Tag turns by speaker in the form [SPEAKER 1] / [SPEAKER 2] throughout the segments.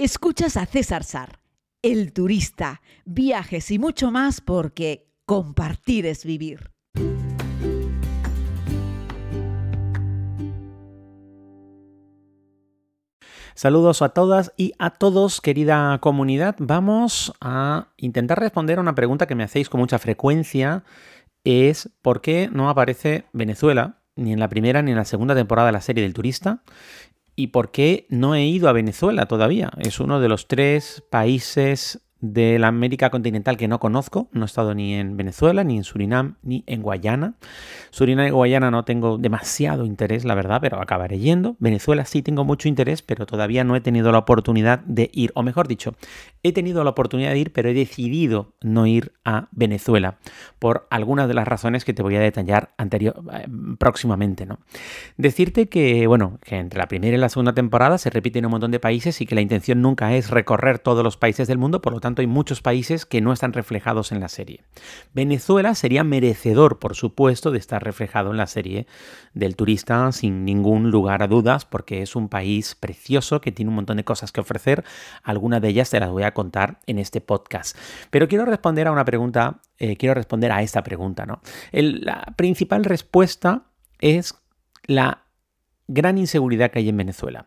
[SPEAKER 1] Escuchas a César Sar, el turista, viajes y mucho más porque compartir es vivir.
[SPEAKER 2] Saludos a todas y a todos, querida comunidad. Vamos a intentar responder a una pregunta que me hacéis con mucha frecuencia. Es ¿por qué no aparece Venezuela ni en la primera ni en la segunda temporada de la serie del turista? ¿Y por qué no he ido a Venezuela todavía? Es uno de los tres países de la América continental que no conozco. No he estado ni en Venezuela, ni en Surinam, ni en Guayana. Surinam y Guayana no tengo demasiado interés, la verdad, pero acabaré yendo. Venezuela sí tengo mucho interés, pero todavía no he tenido la oportunidad de ir. O mejor dicho, he tenido la oportunidad de ir, pero he decidido no ir a Venezuela por algunas de las razones que te voy a detallar anterior, eh, próximamente. ¿no? Decirte que, bueno, que entre la primera y la segunda temporada se repiten un montón de países y que la intención nunca es recorrer todos los países del mundo, por lo tanto tanto hay muchos países que no están reflejados en la serie. Venezuela sería merecedor, por supuesto, de estar reflejado en la serie del turista sin ningún lugar a dudas, porque es un país precioso que tiene un montón de cosas que ofrecer. Algunas de ellas te las voy a contar en este podcast. Pero quiero responder a una pregunta, eh, quiero responder a esta pregunta, ¿no? la principal respuesta es la gran inseguridad que hay en Venezuela.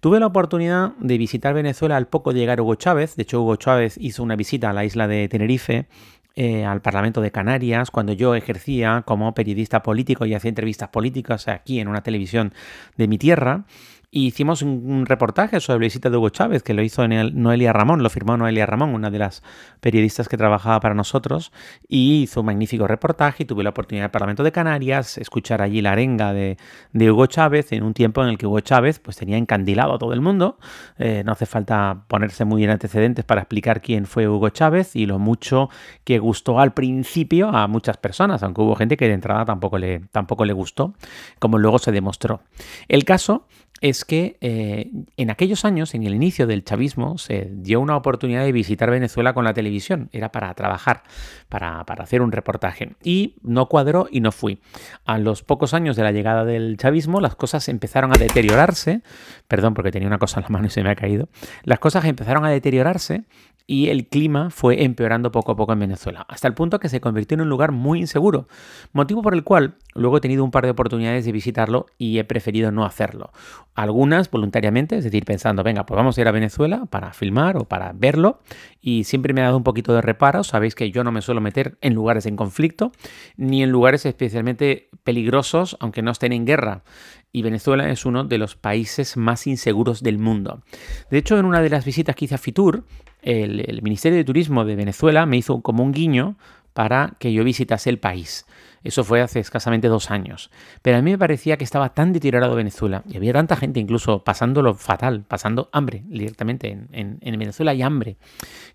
[SPEAKER 2] Tuve la oportunidad de visitar Venezuela al poco de llegar Hugo Chávez. De hecho, Hugo Chávez hizo una visita a la isla de Tenerife eh, al Parlamento de Canarias cuando yo ejercía como periodista político y hacía entrevistas políticas aquí en una televisión de mi tierra hicimos un, reportaje sobre la visita de Hugo Chávez, que lo hizo Noelia Ramón, lo firmó Noelia Ramón, una de las periodistas que trabajaba para nosotros, y hizo un magnífico reportaje y tuve la oportunidad del Parlamento de Canarias, escuchar allí la arenga de, Hugo Chávez en un tiempo en el que Hugo Chávez pues, tenía encandilado a todo el mundo. Eh, no hace falta ponerse muy en antecedentes para explicar quién fue Hugo Chávez y lo mucho que gustó al principio a muchas personas, aunque hubo gente que de entrada tampoco le, tampoco le gustó, como luego se demostró. El caso es que eh, en aquellos años, en el inicio del chavismo, se dio una oportunidad de visitar Venezuela con la televisión. Era para trabajar, para, hacer un reportaje. Y no cuadró y no fui. A los pocos años de la llegada del chavismo, las cosas empezaron a deteriorarse. Perdón, porque tenía una cosa en la mano y se me ha caído. Las cosas empezaron a deteriorarse y el clima fue empeorando poco a poco en Venezuela, hasta el punto que se convirtió en un lugar muy inseguro, motivo por el cual luego he tenido un par de oportunidades de visitarlo y he preferido no hacerlo. Algunas voluntariamente, es decir, pensando, venga, pues vamos a ir a Venezuela para filmar o para verlo, y siempre me ha dado un poquito de reparo, sabéis que yo no me suelo meter en lugares en conflicto, ni en lugares especialmente peligrosos, aunque no estén en guerra y Venezuela es uno de los países más inseguros del mundo. De hecho, en una de las visitas que hice a Fitur, el, Ministerio de Turismo de Venezuela me hizo como un guiño para que yo visitase el país. Eso fue hace escasamente dos años. Pero a mí me parecía que estaba tan deteriorado Venezuela y había tanta gente incluso pasándolo fatal, pasando hambre directamente. En, Venezuela hay hambre.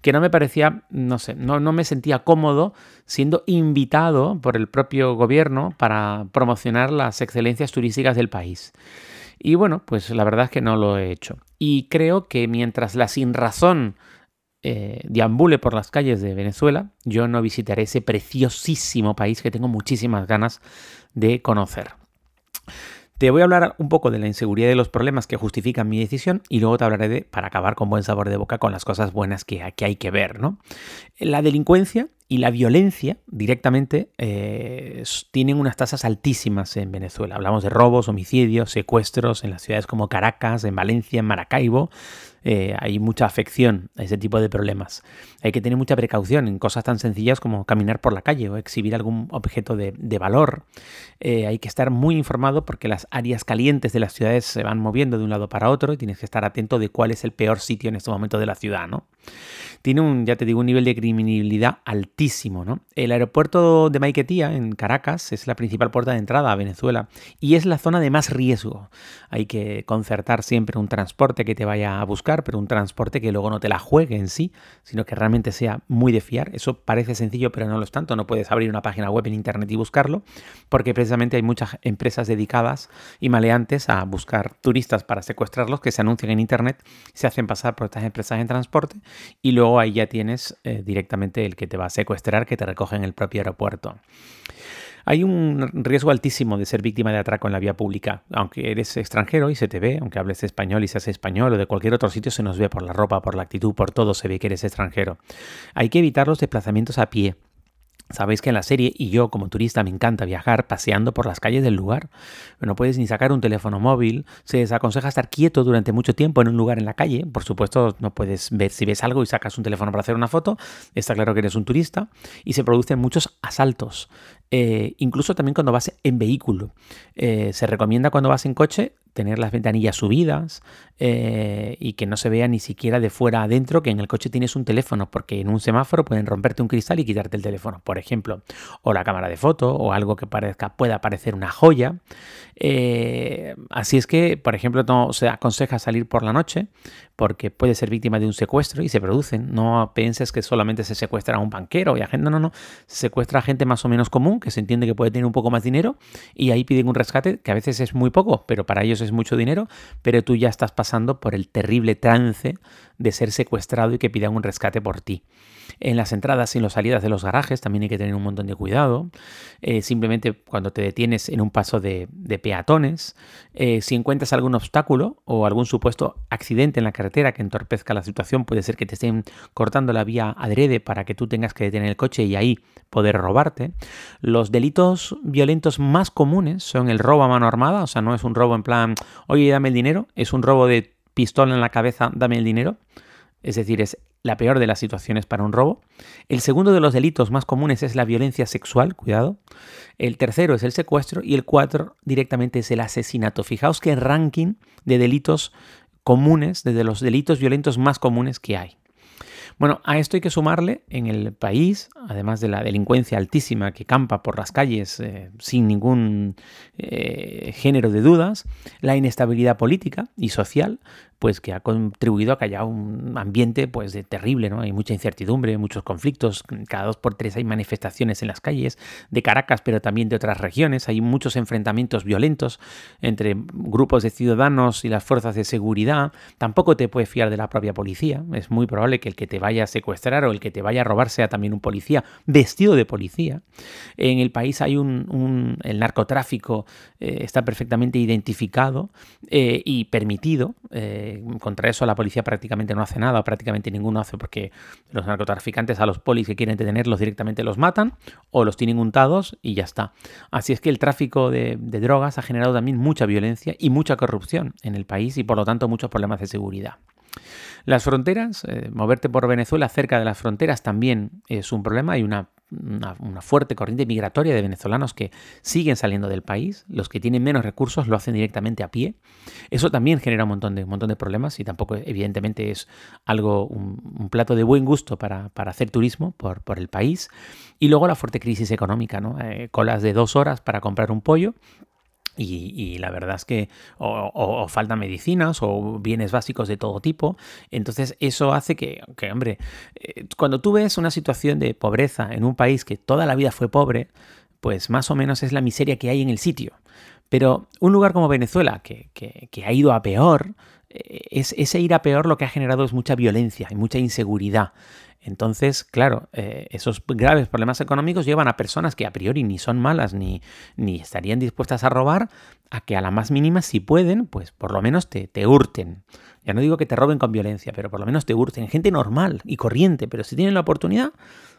[SPEAKER 2] Que no me parecía, no sé, no, me sentía cómodo siendo invitado por el propio gobierno para promocionar las excelencias turísticas del país. Y bueno, pues la verdad es que no lo he hecho. Y creo que mientras la sin razón eh, deambule por las calles de Venezuela, yo no visitaré ese preciosísimo país que tengo muchísimas ganas de conocer. Te voy a hablar un poco de la inseguridad y de los problemas que justifican mi decisión y luego te hablaré de, para acabar con buen sabor de boca, con las cosas buenas que, hay que ver. ¿no? La delincuencia y la violencia directamente eh, tienen unas tasas altísimas en Venezuela. Hablamos de robos, homicidios, secuestros en las ciudades como Caracas, en Valencia, en Maracaibo. Eh, hay mucha afección a ese tipo de problemas. Hay que tener mucha precaución en cosas tan sencillas como caminar por la calle o exhibir algún objeto de, valor. Eh, hay que estar muy informado porque las áreas calientes de las ciudades se van moviendo de un lado para otro y tienes que estar atento de cuál es el peor sitio en este momento de la ciudad. ¿no? Tiene un, ya te digo, un nivel de criminalidad altísimo. ¿no? El aeropuerto de Maiquetía, en Caracas, es la principal puerta de entrada a Venezuela y es la zona de más riesgo. Hay que concertar siempre un transporte que te vaya a buscar, pero un transporte que luego no te la juegue en sí, sino que realmente sea muy de fiar. Eso parece sencillo, pero no lo es tanto. No puedes abrir una página web en internet y buscarlo, porque precisamente hay muchas empresas dedicadas y maleantes a buscar turistas para secuestrarlos que se anuncian en internet, se hacen pasar por estas empresas en transporte y luego ahí ya tienes eh, directamente el que te va a secuestrar, que te recoge en el propio aeropuerto. Hay un riesgo altísimo de ser víctima de atraco en la vía pública. Aunque eres extranjero y se te ve, aunque hables español y seas español o de cualquier otro sitio, se nos ve por la ropa, por la actitud, por todo, se ve que eres extranjero. Hay que evitar los desplazamientos a pie. Sabéis que en la serie, y yo como turista me encanta viajar paseando por las calles del lugar. No puedes ni sacar un teléfono móvil, se desaconseja estar quieto durante mucho tiempo en un lugar en la calle. Por supuesto, no puedes ver si ves algo y sacas un teléfono para hacer una foto, está claro que eres un turista. Y se producen muchos asaltos, eh, incluso también cuando vas en vehículo. Eh, se recomienda cuando vas en coche tener las ventanillas subidas eh, y que no se vea ni siquiera de fuera adentro que en el coche tienes un teléfono, porque en un semáforo pueden romperte un cristal y quitarte el teléfono, por ejemplo, o la cámara de foto o algo que parezca pueda parecer una joya. Eh, así es que, por ejemplo, no se aconseja salir por la noche porque puede ser víctima de un secuestro y se producen. No pienses que solamente se secuestra a un banquero y a gente, no, no, no, se secuestra a gente más o menos común que se entiende que puede tener un poco más dinero y ahí piden un rescate que a veces es muy poco, pero para ellos es mucho dinero, pero tú ya estás pasando por el terrible trance de ser secuestrado y que pidan un rescate por ti. En las entradas y en las salidas de los garajes también hay que tener un montón de cuidado. Eh, simplemente cuando te detienes en un paso de, peatones, eh, si encuentras algún obstáculo o algún supuesto accidente en la carretera que entorpezca la situación, puede ser que te estén cortando la vía adrede para que tú tengas que detener el coche y ahí poder robarte. Los delitos violentos más comunes son el robo a mano armada, o sea, no es un robo en plan, oye, dame el dinero, es un robo de pistola en la cabeza, dame el dinero. Es decir, es la peor de las situaciones para un robo. El segundo de los delitos más comunes es la violencia sexual, cuidado. El tercero es el secuestro y el cuatro directamente es el asesinato. Fijaos qué ranking de delitos comunes, desde los delitos violentos más comunes que hay. Bueno, a esto hay que sumarle en el país, además de la delincuencia altísima que campa por las calles eh, sin ningún eh, género de dudas, la inestabilidad política y social, pues que ha contribuido a que haya un ambiente pues de terrible, ¿no? Hay mucha incertidumbre, muchos conflictos, cada dos por tres hay manifestaciones en las calles de Caracas, pero también de otras regiones, hay muchos enfrentamientos violentos entre grupos de ciudadanos y las fuerzas de seguridad, tampoco te puedes fiar de la propia policía, es muy probable que el que te vaya a secuestrar o el que te vaya a robar sea también un policía vestido de policía. En el país hay un, el narcotráfico eh, está perfectamente identificado eh, y permitido. Eh, contra eso la policía prácticamente no hace nada, o prácticamente ninguno hace, porque los narcotraficantes a los polis que quieren detenerlos directamente los matan o los tienen untados y ya está. Así es que el tráfico de, drogas ha generado también mucha violencia y mucha corrupción en el país y por lo tanto muchos problemas de seguridad. Las fronteras, eh, moverte por Venezuela cerca de las fronteras también es un problema. Hay una fuerte corriente migratoria de venezolanos que siguen saliendo del país. Los que tienen menos recursos lo hacen directamente a pie. Eso también genera un montón de, montón de problemas y tampoco evidentemente es algo, un, plato de buen gusto para, hacer turismo por, por, el país. Y luego la fuerte crisis económica, ¿no? Eh, colas de dos horas para comprar un pollo y, la verdad es que o, faltan medicinas o bienes básicos de todo tipo. Entonces eso hace que, que, hombre, eh, cuando tú ves una situación de pobreza en un país que toda la vida fue pobre, pues más o menos es la miseria que hay en el sitio. Pero un lugar como Venezuela, que, que ha ido a peor, es, ese ir a peor lo que ha generado es mucha violencia y mucha inseguridad. Entonces, claro, eh, esos graves problemas económicos llevan a personas que a priori ni son malas ni, ni estarían dispuestas a robar, a que a la más mínima, si pueden, pues por lo menos te, te hurten. Ya no digo que te roben con violencia, pero por lo menos te hurten. Gente normal y corriente, pero si tienen la oportunidad,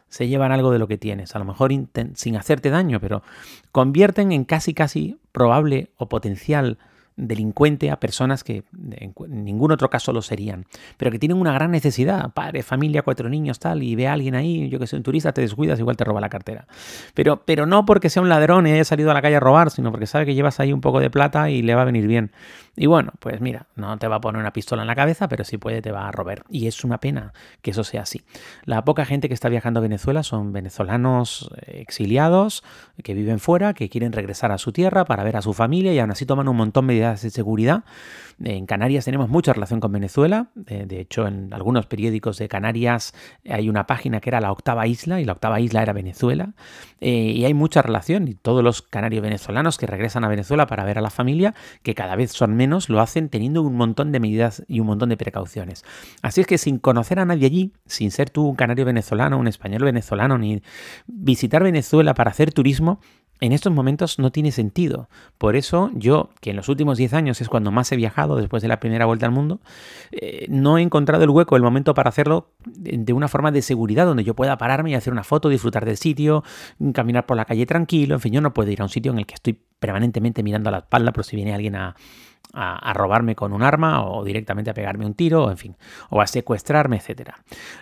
[SPEAKER 2] se llevan algo de lo que tienes. A lo mejor sin hacerte daño, pero convierten en casi, casi probable o potencial delincuente a personas que en ningún otro caso lo serían, pero que tienen una gran necesidad, padre, familia, cuatro niños, tal, y ve a alguien ahí, yo que soy un turista, te descuidas, igual te roba la cartera. Pero, pero no porque sea un ladrón y haya salido a la calle a robar, sino porque sabe que llevas ahí un poco de plata y le va a venir bien. Y bueno, pues mira, no te va a poner una pistola en la cabeza, pero si puede te va a robar. Y es una pena que eso sea así. La poca gente que está viajando a Venezuela son venezolanos eh, exiliados, que viven fuera, que quieren regresar a su tierra para ver a su familia y aún así toman un montón de medidas de seguridad. En Canarias tenemos mucha relación con Venezuela. De hecho, en algunos periódicos de Canarias hay una página que era la octava isla y la octava isla era Venezuela. Eh, y hay mucha relación y todos los canarios venezolanos que regresan a Venezuela para ver a la familia, que cada vez son menos lo hacen teniendo un montón de medidas y un montón de precauciones. Así es que sin conocer a nadie allí, sin ser tú un canario venezolano, un español venezolano, ni visitar Venezuela para hacer turismo, en estos momentos no tiene sentido. Por eso yo, que en los últimos 10 años es cuando más he viajado después de la primera vuelta al mundo, eh, no he encontrado el hueco, el momento para hacerlo de una forma de seguridad, donde yo pueda pararme y hacer una foto, disfrutar del sitio, caminar por la calle tranquilo. En fin, yo no puedo ir a un sitio en el que estoy permanentemente mirando a la espalda, pero si viene alguien a, a, robarme con un arma o directamente a pegarme un tiro, en fin, o a secuestrarme, etc.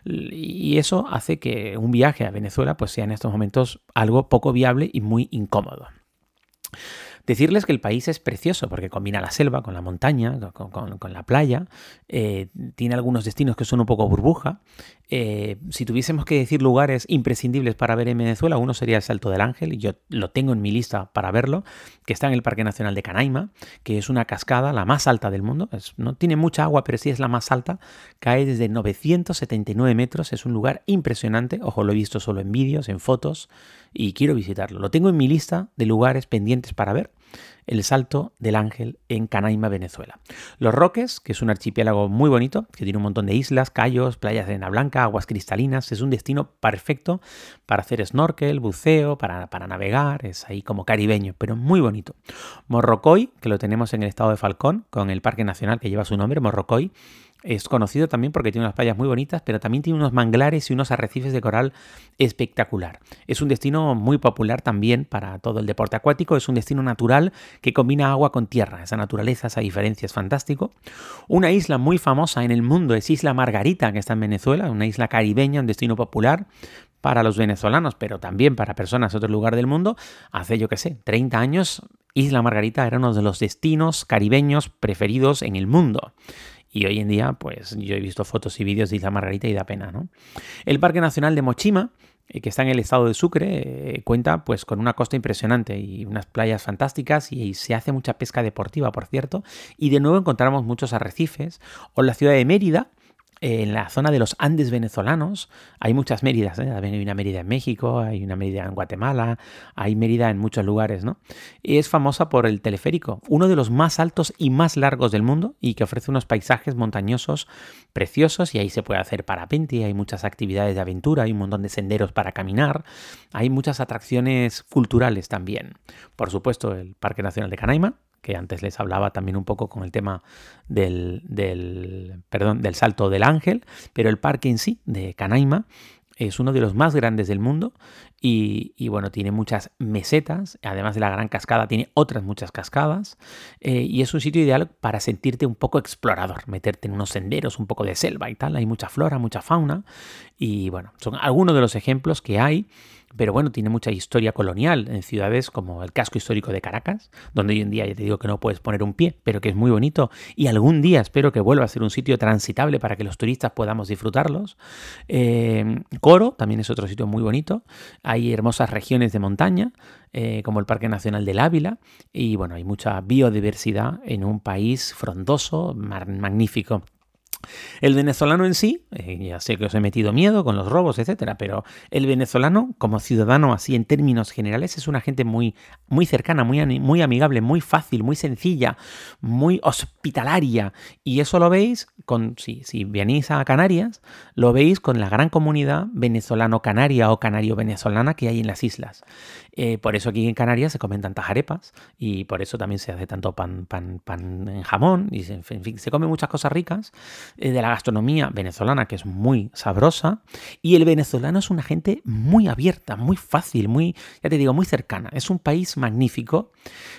[SPEAKER 2] Y eso hace que un viaje a Venezuela pues sea en estos momentos algo poco viable y muy incómodo. Decirles que el país es precioso porque combina la selva con la montaña, con, la playa, eh, tiene algunos destinos que son un poco burbuja. Eh, si tuviésemos que decir lugares imprescindibles para ver en Venezuela, uno sería el Salto del Ángel, y yo lo tengo en mi lista para verlo, que está en el Parque Nacional de Canaima, que es una cascada, la más alta del mundo. no tiene mucha agua, pero sí es la más alta. Cae desde 979 metros, es un lugar impresionante. Ojo, lo he visto solo en vídeos, en fotos, y quiero visitarlo. Lo tengo en mi lista de lugares pendientes para ver el Salto del Ángel en Canaima, Venezuela. Los Roques, que es un archipiélago muy bonito, que tiene un montón de islas, callos, playas de arena blanca, aguas cristalinas, es un destino perfecto para hacer snorkel, buceo, para, para navegar, es ahí como caribeño, pero muy bonito. Morrocoy, que lo tenemos en el estado de Falcón, con el Parque Nacional que lleva su nombre, Morrocoy, es conocido también porque tiene unas playas muy bonitas, pero también tiene unos manglares y unos arrecifes de coral espectacular. Es un destino muy popular también para todo el deporte acuático, es un destino natural que combina agua con tierra. Esa naturaleza, esa diferencia es fantástico. Una isla muy famosa en el mundo es Isla Margarita, que está en Venezuela, una isla caribeña, un destino popular para los venezolanos, pero también para personas de otro lugar del mundo. Hace, yo qué sé, 30 años, Isla Margarita era uno de los destinos caribeños preferidos en el mundo. Y hoy en día, pues yo he visto fotos y vídeos de Isla Margarita y da pena, ¿no? El Parque Nacional de Mochima, eh, que está en el estado de Sucre, eh, cuenta pues con una costa impresionante y unas playas fantásticas y, se hace mucha pesca deportiva, por cierto. Y de nuevo encontramos muchos arrecifes. O la ciudad de Mérida, en la zona de los Andes venezolanos hay muchas Méridas, ¿eh? hay una Mérida en México, hay una Mérida en Guatemala, hay Mérida en muchos lugares, ¿no? Y es famosa por el teleférico, uno de los más altos y más largos del mundo y que ofrece unos paisajes montañosos preciosos y ahí se puede hacer parapente, hay muchas actividades de aventura, hay un montón de senderos para caminar, hay muchas atracciones culturales también. Por supuesto, el Parque Nacional de Canaima, que antes les hablaba también un poco con el tema del, del, perdón, del salto del ángel, pero el parque en sí de Canaima es uno de los más grandes del mundo y, bueno, tiene muchas mesetas, además de la gran cascada tiene otras muchas cascadas eh, y es un sitio ideal para sentirte un poco explorador, meterte en unos senderos, un poco de selva y tal, hay mucha flora, mucha fauna y bueno, son algunos de los ejemplos que hay pero bueno, tiene mucha historia colonial en ciudades como el casco histórico de Caracas, donde hoy en día ya te digo que no puedes poner un pie, pero que es muy bonito y algún día espero que vuelva a ser un sitio transitable para que los turistas podamos disfrutarlos. Eh, Coro también es otro sitio muy bonito, hay hermosas regiones de montaña, eh, como el Parque Nacional del Ávila, y bueno, hay mucha biodiversidad en un país frondoso, magnífico. El venezolano en sí, eh, ya sé que os he metido miedo con los robos, etcétera, pero el venezolano, como ciudadano, así en términos generales, es una gente muy, muy cercana, muy, muy amigable, muy fácil, muy sencilla, muy hospitalaria. Y eso lo veis con, si, si venís a Canarias, lo veis con la gran comunidad venezolano-canaria o canario-venezolana que hay en las islas. Eh, por eso aquí en Canarias se comen tantas arepas y por eso también se hace tanto pan, pan, pan en jamón y se comen muchas cosas ricas de la gastronomía venezolana que es muy sabrosa y el venezolano es una gente muy abierta, muy fácil, muy, ya te digo, muy cercana. Es un país magnífico,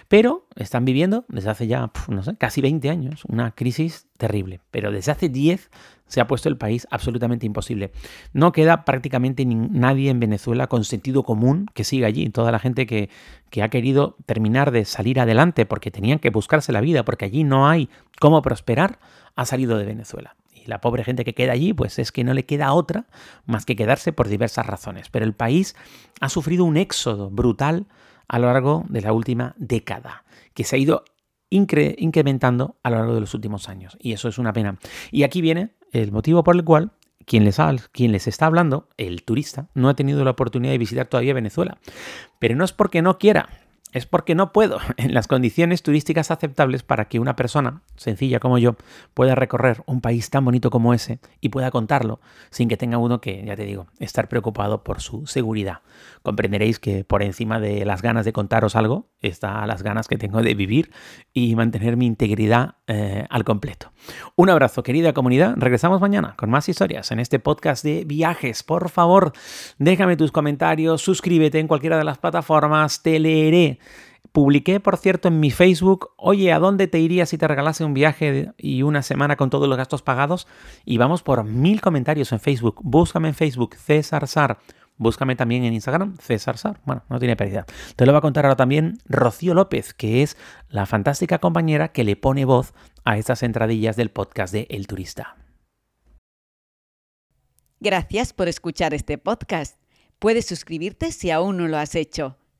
[SPEAKER 2] pero están viviendo desde hace ya, no sé, casi 20 años una crisis terrible, pero desde hace 10 se ha puesto el país absolutamente imposible. No queda prácticamente nadie en Venezuela con sentido común que siga allí. Toda la gente que, que ha querido terminar de salir adelante porque tenían que buscarse la vida, porque allí no hay cómo prosperar, ha salido de Venezuela. Y la pobre gente que queda allí, pues es que no le queda otra más que quedarse por diversas razones. Pero el país ha sufrido un éxodo brutal a lo largo de la última década, que se ha ido incrementando a lo largo de los últimos años. Y eso es una pena. Y aquí viene el motivo por el cual quien les, quien les está hablando, el turista, no ha tenido la oportunidad de visitar todavía Venezuela. Pero no es porque no quiera, es porque no puedo en las condiciones turísticas aceptables para que una persona sencilla como yo pueda recorrer un país tan bonito como ese y pueda contarlo sin que tenga uno que, ya te digo, estar preocupado por su seguridad. Comprenderéis que por encima de las ganas de contaros algo está las ganas que tengo de vivir y mantener mi integridad eh, al completo. Un abrazo, querida comunidad. Regresamos mañana con más historias en este podcast de viajes. Por favor, déjame tus comentarios, suscríbete en cualquiera de las plataformas, te leeré Publiqué, por cierto, en mi Facebook, oye, ¿a dónde te irías si te regalase un viaje y una semana con todos los gastos pagados? Y vamos por mil comentarios en Facebook. Búscame en Facebook, César Sar. Búscame también en Instagram, César Sar. Bueno, no tiene pérdida. Te lo va a contar ahora también Rocío López, que es la fantástica compañera que le pone voz a estas entradillas del podcast de El Turista.
[SPEAKER 1] Gracias por escuchar este podcast. Puedes suscribirte si aún no lo has hecho